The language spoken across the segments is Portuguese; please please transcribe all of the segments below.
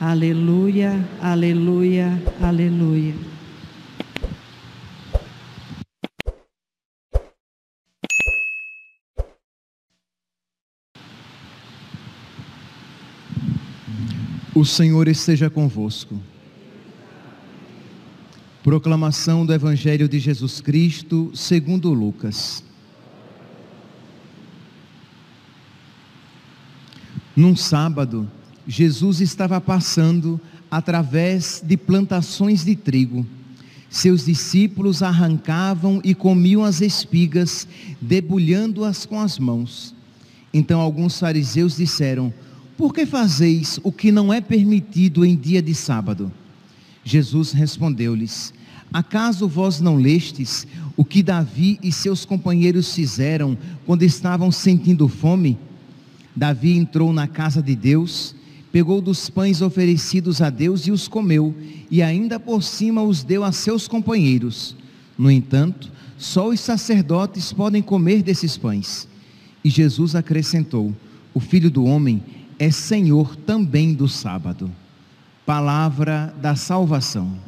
Aleluia, aleluia, aleluia. O Senhor esteja convosco. Proclamação do Evangelho de Jesus Cristo, segundo Lucas. Num sábado, Jesus estava passando através de plantações de trigo. Seus discípulos arrancavam e comiam as espigas, debulhando-as com as mãos. Então alguns fariseus disseram: Por que fazeis o que não é permitido em dia de sábado? Jesus respondeu-lhes: Acaso vós não lestes o que Davi e seus companheiros fizeram quando estavam sentindo fome? Davi entrou na casa de Deus pegou dos pães oferecidos a Deus e os comeu, e ainda por cima os deu a seus companheiros. No entanto, só os sacerdotes podem comer desses pães. E Jesus acrescentou: O filho do homem é senhor também do sábado. Palavra da salvação.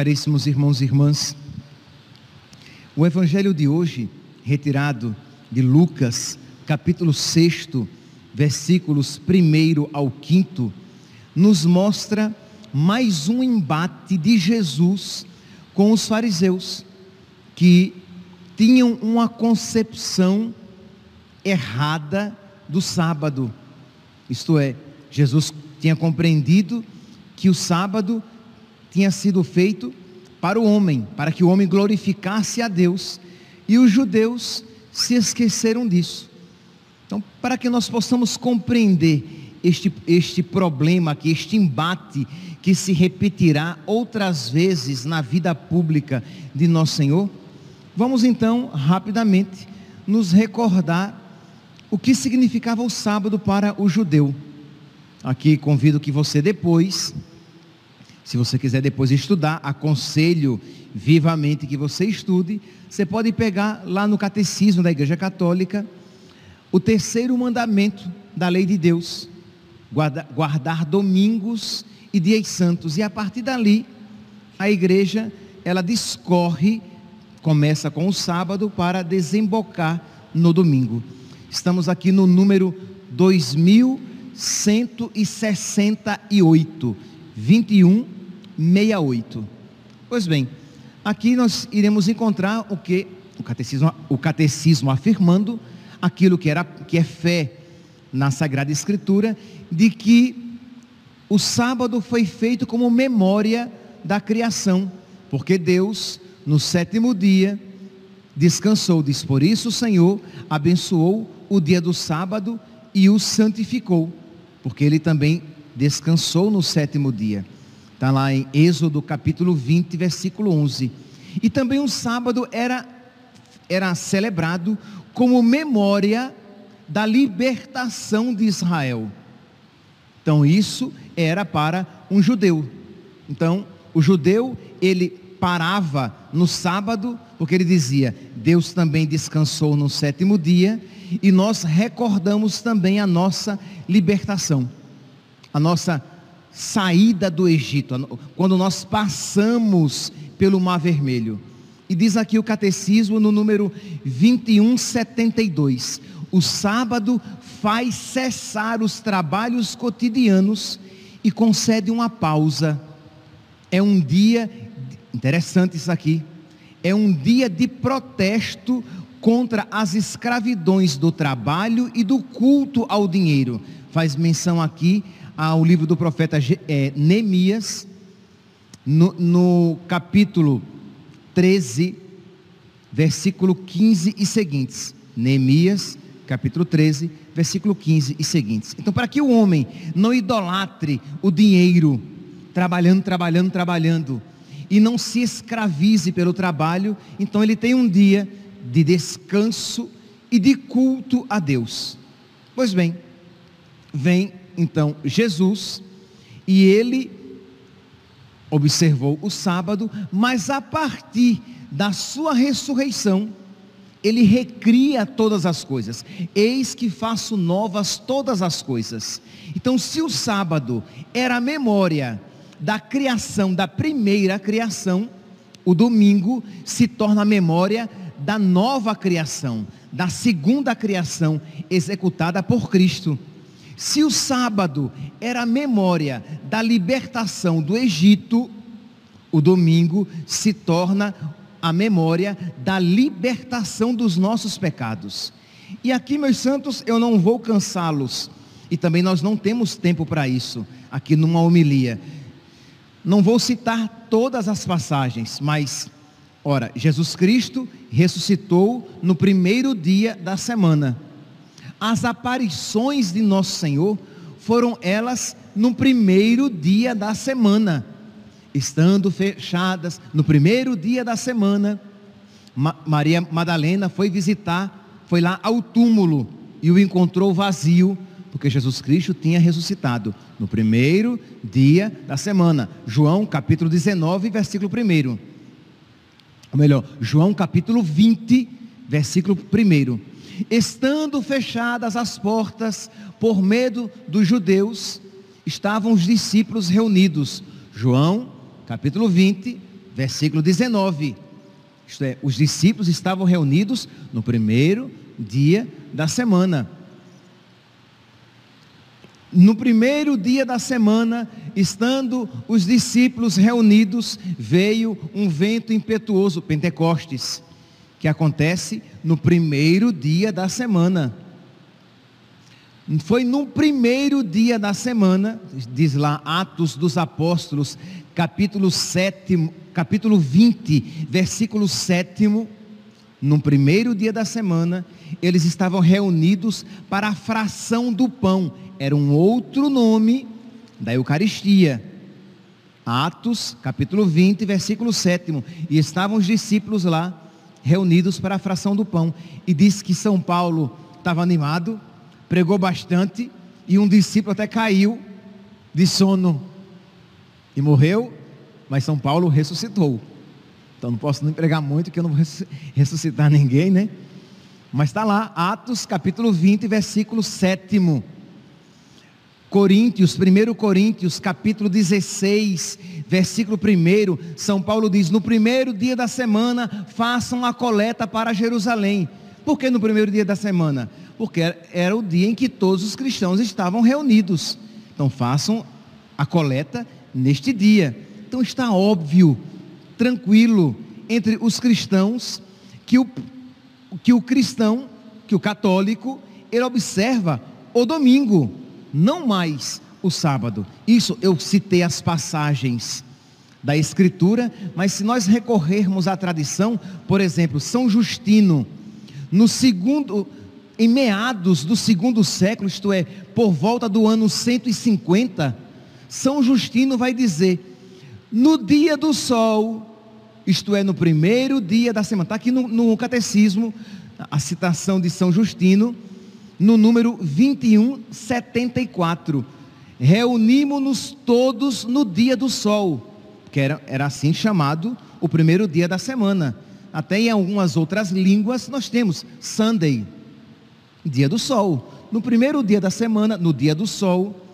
Caríssimos irmãos e irmãs, o evangelho de hoje, retirado de Lucas, capítulo 6, versículos 1 ao 5, nos mostra mais um embate de Jesus com os fariseus, que tinham uma concepção errada do sábado. Isto é, Jesus tinha compreendido que o sábado tinha sido feito para o homem, para que o homem glorificasse a Deus, e os judeus se esqueceram disso. Então, para que nós possamos compreender este, este problema aqui, este embate que se repetirá outras vezes na vida pública de nosso Senhor, vamos então rapidamente nos recordar o que significava o sábado para o judeu. Aqui convido que você depois se você quiser depois estudar, aconselho vivamente que você estude. Você pode pegar lá no Catecismo da Igreja Católica o terceiro mandamento da lei de Deus: guardar, guardar domingos e dias santos. E a partir dali, a igreja ela discorre, começa com o sábado para desembocar no domingo. Estamos aqui no número 2168, 21 68. Pois bem, aqui nós iremos encontrar o que o catecismo, o catecismo afirmando aquilo que era que é fé na Sagrada Escritura de que o sábado foi feito como memória da criação, porque Deus no sétimo dia descansou, diz por isso o Senhor abençoou o dia do sábado e o santificou, porque ele também descansou no sétimo dia. Está lá em Êxodo capítulo 20, versículo 11. E também o sábado era, era celebrado como memória da libertação de Israel. Então isso era para um judeu. Então o judeu ele parava no sábado porque ele dizia Deus também descansou no sétimo dia e nós recordamos também a nossa libertação, a nossa saída do Egito, quando nós passamos pelo Mar Vermelho. E diz aqui o catecismo no número 2172: o sábado faz cessar os trabalhos cotidianos e concede uma pausa. É um dia, interessante isso aqui, é um dia de protesto contra as escravidões do trabalho e do culto ao dinheiro. Faz menção aqui ao livro do profeta é, Neemias, no, no capítulo 13, versículo 15 e seguintes. Neemias, capítulo 13, versículo 15 e seguintes. Então, para que o homem não idolatre o dinheiro, trabalhando, trabalhando, trabalhando, e não se escravize pelo trabalho, então ele tem um dia de descanso e de culto a Deus. Pois bem, vem então Jesus e ele observou o sábado, mas a partir da sua ressurreição, ele recria todas as coisas. Eis que faço novas todas as coisas. Então, se o sábado era a memória da criação, da primeira criação, o domingo se torna a memória da nova criação, da segunda criação executada por Cristo. Se o sábado era a memória da libertação do Egito, o domingo se torna a memória da libertação dos nossos pecados. E aqui, meus santos, eu não vou cansá-los, e também nós não temos tempo para isso, aqui numa homilia. Não vou citar todas as passagens, mas, ora, Jesus Cristo ressuscitou no primeiro dia da semana. As aparições de Nosso Senhor foram elas no primeiro dia da semana estando fechadas no primeiro dia da semana, Ma Maria Madalena foi visitar, foi lá ao túmulo e o encontrou vazio, porque Jesus Cristo tinha ressuscitado no primeiro dia da semana. João capítulo 19, versículo 1. Ou melhor, João capítulo 20, versículo 1. Estando fechadas as portas por medo dos judeus, estavam os discípulos reunidos. João capítulo 20, versículo 19. Isto é, os discípulos estavam reunidos no primeiro dia da semana. No primeiro dia da semana, estando os discípulos reunidos, veio um vento impetuoso, Pentecostes, que acontece no primeiro dia da semana. Foi no primeiro dia da semana, diz lá Atos dos Apóstolos, capítulo 7, capítulo 20, versículo 7, no primeiro dia da semana, eles estavam reunidos para a fração do pão. Era um outro nome da Eucaristia. Atos, capítulo 20, versículo 7. E estavam os discípulos lá, reunidos para a fração do pão. E disse que São Paulo estava animado, pregou bastante e um discípulo até caiu de sono e morreu, mas São Paulo ressuscitou. Então não posso nem pregar muito que eu não vou ressuscitar ninguém, né? Mas está lá, Atos capítulo 20, versículo 7. Coríntios, 1 Coríntios, capítulo 16, versículo 1, São Paulo diz: No primeiro dia da semana, façam a coleta para Jerusalém. Por que no primeiro dia da semana? porque era o dia em que todos os cristãos estavam reunidos. Então façam a coleta neste dia. Então está óbvio, tranquilo entre os cristãos que o, que o cristão, que o católico, ele observa o domingo, não mais o sábado. Isso eu citei as passagens da Escritura, mas se nós recorrermos à tradição, por exemplo, São Justino, no segundo, em meados do segundo século, isto é, por volta do ano 150, São Justino vai dizer: no dia do sol, isto é, no primeiro dia da semana, está aqui no, no catecismo, a citação de São Justino, no número 2174. Reunimos-nos todos no dia do sol, que era, era assim chamado o primeiro dia da semana. Até em algumas outras línguas nós temos Sunday, dia do sol. No primeiro dia da semana, no dia do sol,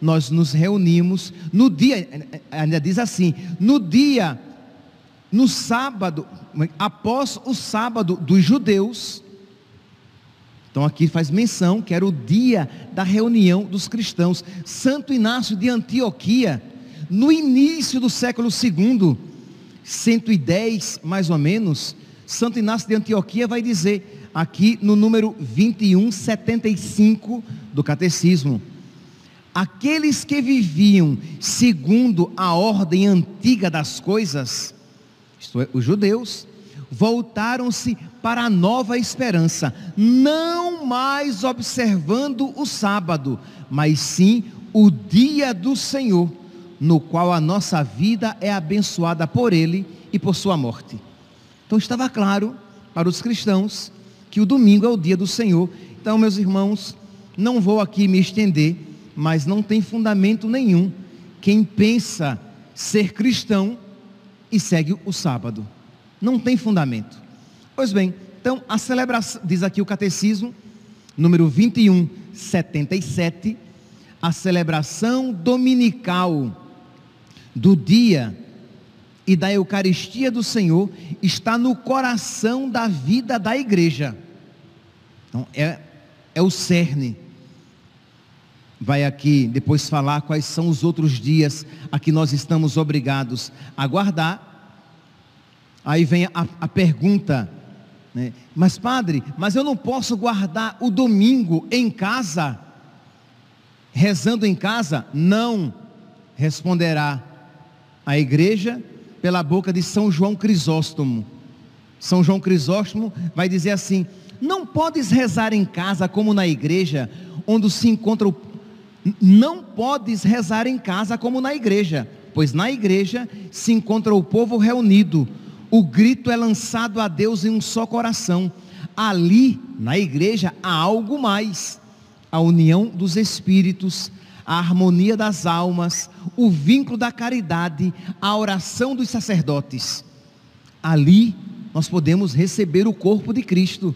nós nos reunimos. No dia, ainda diz assim: no dia, no sábado, após o sábado dos judeus. Então aqui faz menção que era o dia da reunião dos cristãos. Santo Inácio de Antioquia, no início do século II, 110 mais ou menos, Santo Inácio de Antioquia vai dizer: aqui no número 2175 do Catecismo. Aqueles que viviam segundo a ordem antiga das coisas, isto é, os judeus, voltaram-se para a nova esperança, não mais observando o sábado, mas sim o dia do Senhor, no qual a nossa vida é abençoada por Ele e por Sua morte. Então estava claro para os cristãos que o domingo é o dia do Senhor. Então, meus irmãos, não vou aqui me estender, mas não tem fundamento nenhum quem pensa ser cristão e segue o sábado. Não tem fundamento. Pois bem, então a celebração, diz aqui o catecismo, número 21, 77, a celebração dominical do dia e da Eucaristia do Senhor está no coração da vida da igreja. Então, é, é o cerne. Vai aqui depois falar quais são os outros dias a que nós estamos obrigados a guardar. Aí vem a, a pergunta, né? mas padre, mas eu não posso guardar o domingo em casa, rezando em casa? Não, responderá a igreja pela boca de São João Crisóstomo. São João Crisóstomo vai dizer assim: não podes rezar em casa como na igreja, onde se encontra o. Não podes rezar em casa como na igreja, pois na igreja se encontra o povo reunido, o grito é lançado a Deus em um só coração. Ali, na igreja, há algo mais: a união dos espíritos, a harmonia das almas, o vínculo da caridade, a oração dos sacerdotes. Ali nós podemos receber o corpo de Cristo,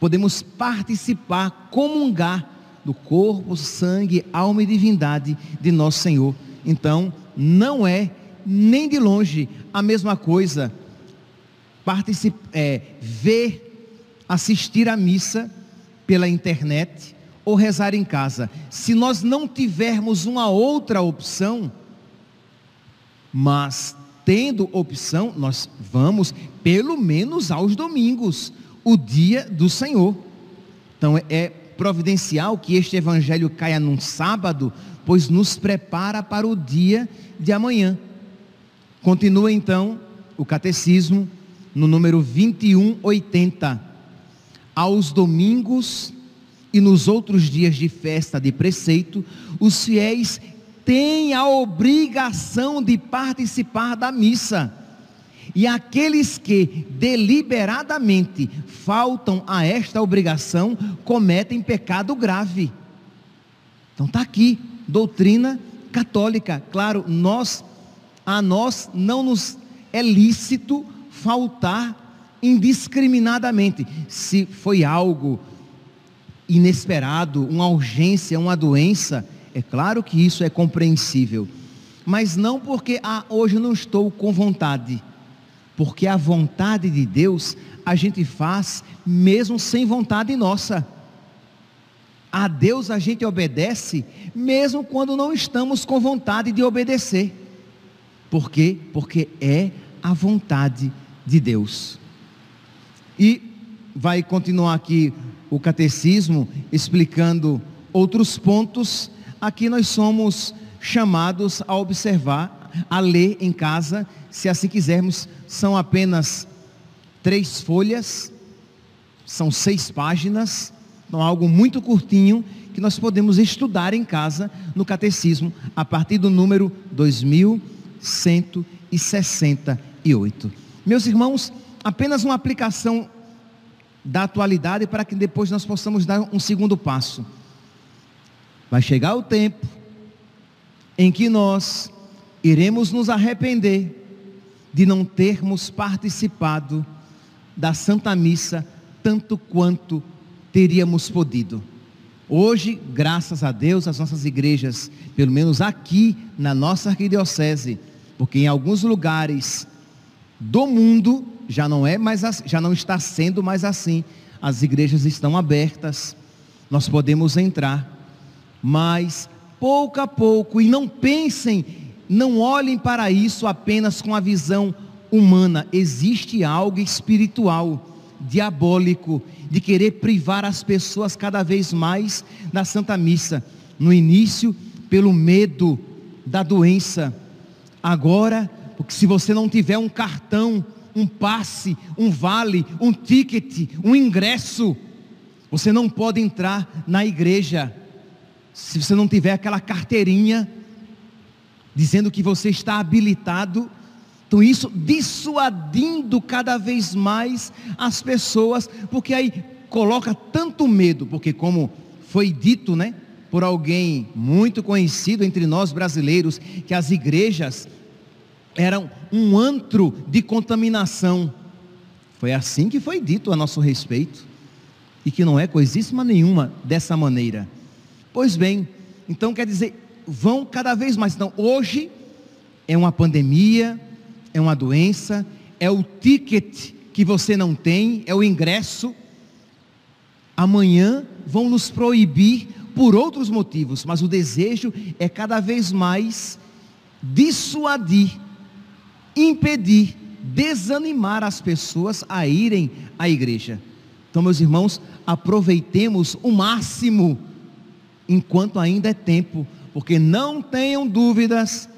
podemos participar, comungar do corpo, sangue, alma e divindade de nosso Senhor. Então, não é nem de longe a mesma coisa é, ver, assistir a missa pela internet ou rezar em casa. Se nós não tivermos uma outra opção, mas tendo opção, nós vamos pelo menos aos domingos, o dia do Senhor. Então é providencial que este evangelho caia num sábado, pois nos prepara para o dia de amanhã. Continua então o catecismo no número 2180. Aos domingos e nos outros dias de festa de preceito, os fiéis têm a obrigação de participar da missa. E aqueles que deliberadamente faltam a esta obrigação cometem pecado grave. Então está aqui, doutrina católica. Claro, nós a nós não nos é lícito faltar indiscriminadamente. Se foi algo inesperado, uma urgência, uma doença, é claro que isso é compreensível. Mas não porque ah, hoje não estou com vontade. Porque a vontade de Deus a gente faz mesmo sem vontade nossa. A Deus a gente obedece mesmo quando não estamos com vontade de obedecer. Por quê? Porque é a vontade de Deus. E vai continuar aqui o catecismo explicando outros pontos, aqui nós somos chamados a observar, a ler em casa, se assim quisermos, são apenas três folhas, são seis páginas, então algo muito curtinho que nós podemos estudar em casa no catecismo a partir do número 2168. Meus irmãos, apenas uma aplicação da atualidade para que depois nós possamos dar um segundo passo. Vai chegar o tempo em que nós iremos nos arrepender de não termos participado da Santa Missa tanto quanto teríamos podido. Hoje, graças a Deus, as nossas igrejas, pelo menos aqui na nossa arquidiocese, porque em alguns lugares do mundo já não é mais já não está sendo mais assim. As igrejas estão abertas, nós podemos entrar, mas pouco a pouco e não pensem, não olhem para isso apenas com a visão humana. Existe algo espiritual, diabólico, de querer privar as pessoas cada vez mais da Santa Missa. No início, pelo medo da doença. Agora, porque se você não tiver um cartão um passe, um vale, um ticket, um ingresso. Você não pode entrar na igreja se você não tiver aquela carteirinha dizendo que você está habilitado. Então, isso dissuadindo cada vez mais as pessoas, porque aí coloca tanto medo, porque, como foi dito, né, por alguém muito conhecido entre nós brasileiros, que as igrejas eram um antro de contaminação. Foi assim que foi dito a nosso respeito, e que não é coisíssima nenhuma dessa maneira. Pois bem, então quer dizer, vão cada vez mais. Então, hoje é uma pandemia, é uma doença, é o ticket que você não tem, é o ingresso. Amanhã vão nos proibir por outros motivos, mas o desejo é cada vez mais dissuadir, impedir, desanimar as pessoas a irem à igreja. Então, meus irmãos, aproveitemos o máximo enquanto ainda é tempo, porque não tenham dúvidas,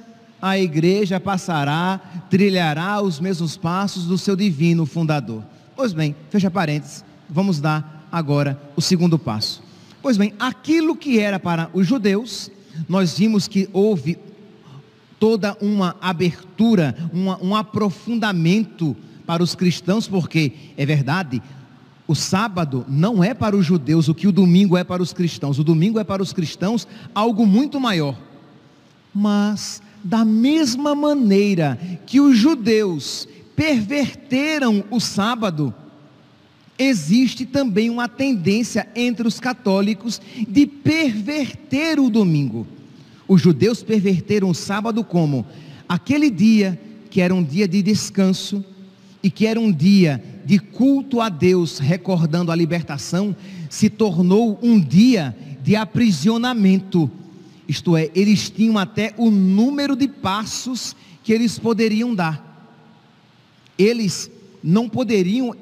a igreja passará, trilhará os mesmos passos do seu divino fundador. Pois bem, fecha parênteses, vamos dar agora o segundo passo. Pois bem, aquilo que era para os judeus, nós vimos que houve toda uma abertura, uma, um aprofundamento para os cristãos, porque é verdade, o sábado não é para os judeus o que o domingo é para os cristãos. O domingo é para os cristãos algo muito maior. Mas, da mesma maneira que os judeus perverteram o sábado, existe também uma tendência entre os católicos de perverter o domingo. Os judeus perverteram o sábado como aquele dia que era um dia de descanso e que era um dia de culto a Deus, recordando a libertação, se tornou um dia de aprisionamento. Isto é, eles tinham até o número de passos que eles poderiam dar. Eles não poderiam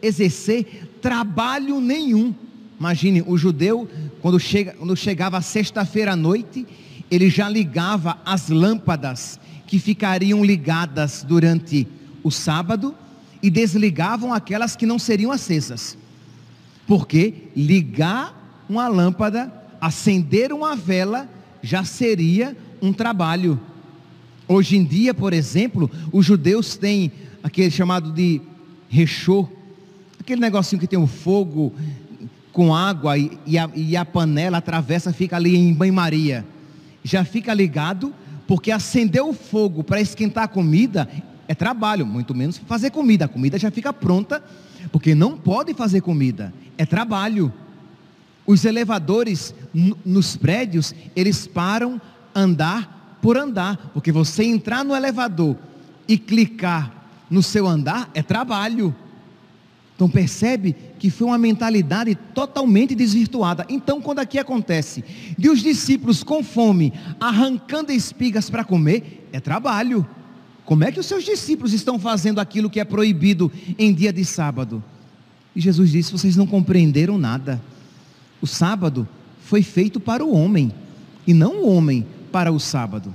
exercer trabalho nenhum. Imagine, o judeu, quando, chega, quando chegava sexta-feira à noite, ele já ligava as lâmpadas que ficariam ligadas durante o sábado e desligavam aquelas que não seriam acesas. Porque ligar uma lâmpada, acender uma vela, já seria um trabalho. Hoje em dia, por exemplo, os judeus têm aquele chamado de rechô, aquele negocinho que tem o fogo com água e, e, a, e a panela atravessa, fica ali em banho-maria. Já fica ligado, porque acender o fogo para esquentar a comida é trabalho, muito menos fazer comida. A comida já fica pronta, porque não pode fazer comida, é trabalho. Os elevadores nos prédios, eles param andar por andar, porque você entrar no elevador e clicar no seu andar é trabalho. Então percebe que foi uma mentalidade totalmente desvirtuada. Então quando aqui acontece de os discípulos com fome arrancando espigas para comer, é trabalho. Como é que os seus discípulos estão fazendo aquilo que é proibido em dia de sábado? E Jesus disse: Vocês não compreenderam nada. O sábado foi feito para o homem, e não o homem para o sábado.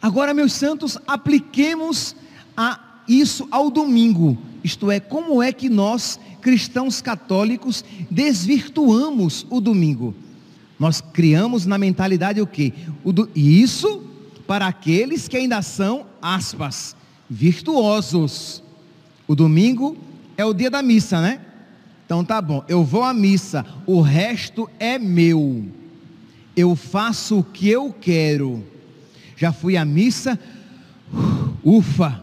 Agora, meus santos, apliquemos a isso ao domingo. Isto é, como é que nós, cristãos católicos, desvirtuamos o domingo? Nós criamos na mentalidade o quê? O do... Isso para aqueles que ainda são, aspas, virtuosos. O domingo é o dia da missa, né? Então tá bom, eu vou à missa, o resto é meu. Eu faço o que eu quero. Já fui à missa, ufa,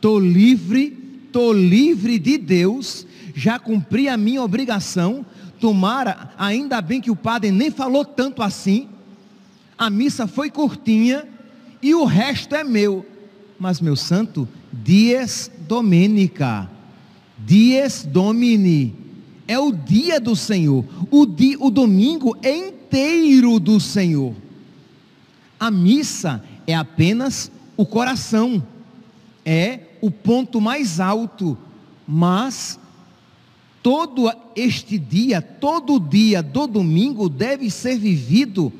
tô livre, tô livre de Deus, já cumpri a minha obrigação. Tomara, ainda bem que o padre nem falou tanto assim. A missa foi curtinha, e o resto é meu. Mas, meu santo, dies domenica, dies domini, é o dia do Senhor, o, dia, o domingo é inteiro do Senhor. A missa é apenas o coração, é o ponto mais alto, mas todo este dia, todo dia do domingo deve ser vivido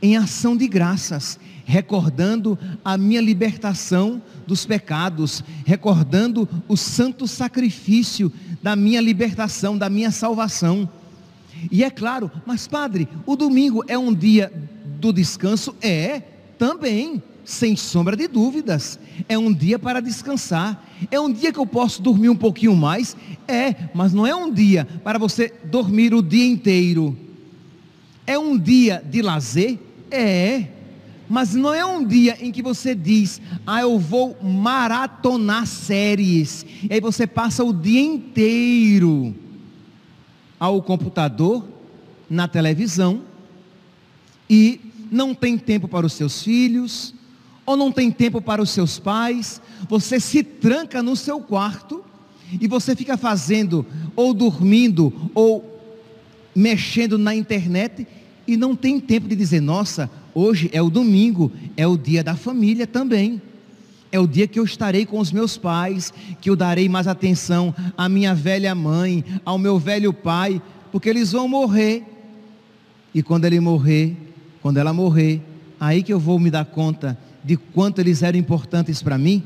em ação de graças, recordando a minha libertação dos pecados, recordando o santo sacrifício da minha libertação, da minha salvação. E é claro, mas padre, o domingo é um dia do descanso? É, também. Sem sombra de dúvidas. É um dia para descansar. É um dia que eu posso dormir um pouquinho mais? É, mas não é um dia para você dormir o dia inteiro. É um dia de lazer? É. Mas não é um dia em que você diz, ah, eu vou maratonar séries. E aí você passa o dia inteiro ao computador, na televisão, e não tem tempo para os seus filhos, ou não tem tempo para os seus pais, você se tranca no seu quarto e você fica fazendo, ou dormindo, ou mexendo na internet e não tem tempo de dizer: nossa, hoje é o domingo, é o dia da família também. É o dia que eu estarei com os meus pais, que eu darei mais atenção à minha velha mãe, ao meu velho pai, porque eles vão morrer. E quando ele morrer, quando ela morrer, aí que eu vou me dar conta de quanto eles eram importantes para mim.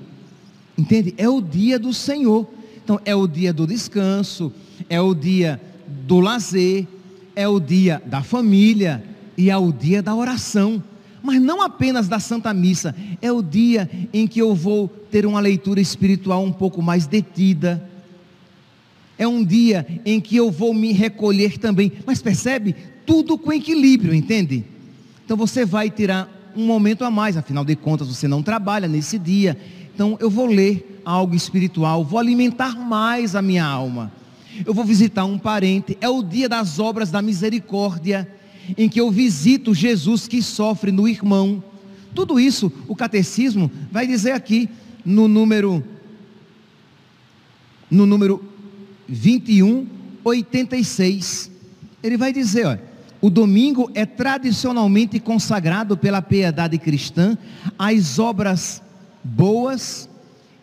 Entende? É o dia do Senhor. Então, é o dia do descanso, é o dia do lazer, é o dia da família e é o dia da oração. Mas não apenas da Santa Missa, é o dia em que eu vou ter uma leitura espiritual um pouco mais detida. É um dia em que eu vou me recolher também. Mas percebe? Tudo com equilíbrio, entende? Então você vai tirar um momento a mais, afinal de contas você não trabalha nesse dia. Então eu vou ler algo espiritual, vou alimentar mais a minha alma. Eu vou visitar um parente, é o dia das obras da misericórdia, em que eu visito Jesus que sofre no irmão. Tudo isso o catecismo vai dizer aqui no número no número 21 86. Ele vai dizer, olha, o domingo é tradicionalmente consagrado pela piedade cristã às obras boas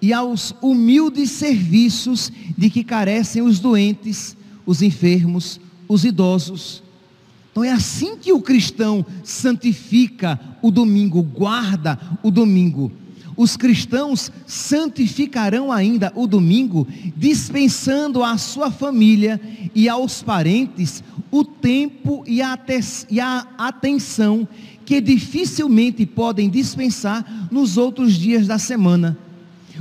e aos humildes serviços de que carecem os doentes, os enfermos, os idosos. Então é assim que o cristão santifica o domingo, guarda o domingo. Os cristãos santificarão ainda o domingo, dispensando à sua família e aos parentes o tempo e a, e a atenção que dificilmente podem dispensar nos outros dias da semana.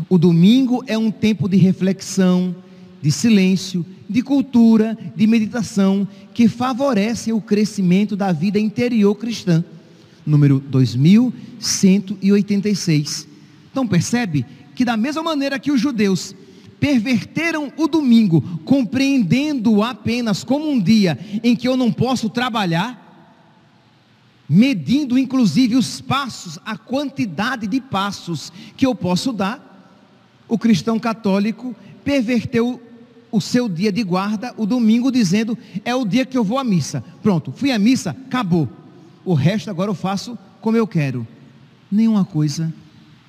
O domingo é um tempo de reflexão, de silêncio, de cultura, de meditação, que favorecem o crescimento da vida interior cristã. Número 2186. Então percebe que da mesma maneira que os judeus perverteram o domingo, compreendendo apenas como um dia em que eu não posso trabalhar, medindo inclusive os passos, a quantidade de passos que eu posso dar, o cristão católico perverteu o seu dia de guarda, o domingo, dizendo: é o dia que eu vou à missa. Pronto, fui à missa, acabou. O resto agora eu faço como eu quero. Nenhuma coisa,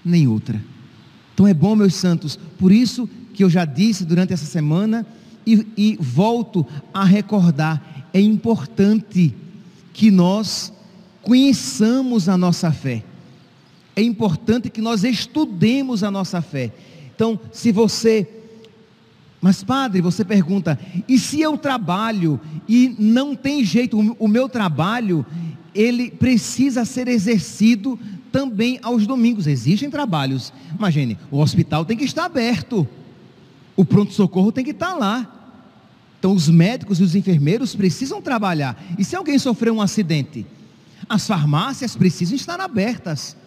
nem outra. Então é bom, meus santos, por isso que eu já disse durante essa semana e, e volto a recordar, é importante que nós conheçamos a nossa fé. É importante que nós estudemos a nossa fé. Então, se você mas padre, você pergunta, e se eu trabalho e não tem jeito, o meu trabalho, ele precisa ser exercido também aos domingos. Existem trabalhos. Imagine, o hospital tem que estar aberto o pronto-socorro tem que estar lá. Então os médicos e os enfermeiros precisam trabalhar. E se alguém sofreu um acidente? As farmácias precisam estar abertas.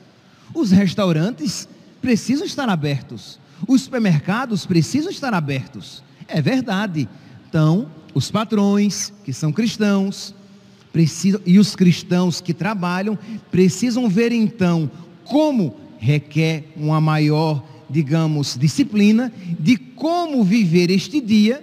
Os restaurantes precisam estar abertos. Os supermercados precisam estar abertos. É verdade. Então, os patrões, que são cristãos, precisam, e os cristãos que trabalham, precisam ver então como requer uma maior digamos, disciplina de como viver este dia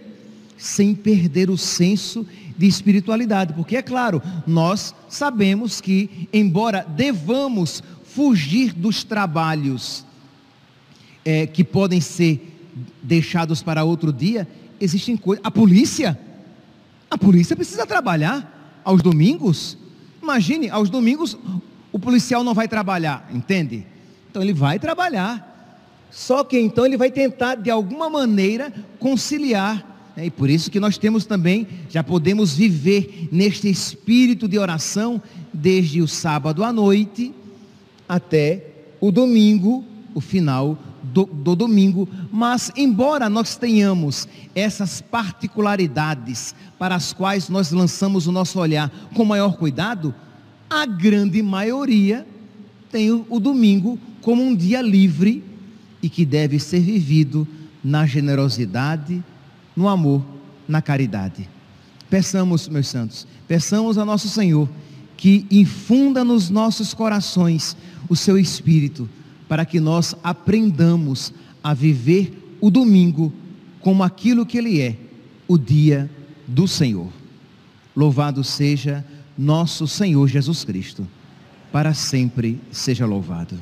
sem perder o senso de espiritualidade. Porque, é claro, nós sabemos que, embora devamos fugir dos trabalhos é, que podem ser deixados para outro dia, existem coisas. A polícia, a polícia precisa trabalhar aos domingos. Imagine, aos domingos o policial não vai trabalhar, entende? Então ele vai trabalhar. Só que então ele vai tentar de alguma maneira conciliar. Né? E por isso que nós temos também, já podemos viver neste espírito de oração desde o sábado à noite até o domingo, o final do, do, domingo, mas embora nós tenhamos essas particularidades para as quais nós lançamos o nosso olhar com maior cuidado, a grande maioria tem o, o domingo como um dia livre e que deve ser vivido na generosidade, no amor, na caridade. Peçamos, meus santos, peçamos a nosso Senhor que infunda nos nossos corações o seu espírito, para que nós aprendamos a viver o domingo como aquilo que ele é, o dia do Senhor. Louvado seja nosso Senhor Jesus Cristo. Para sempre seja louvado.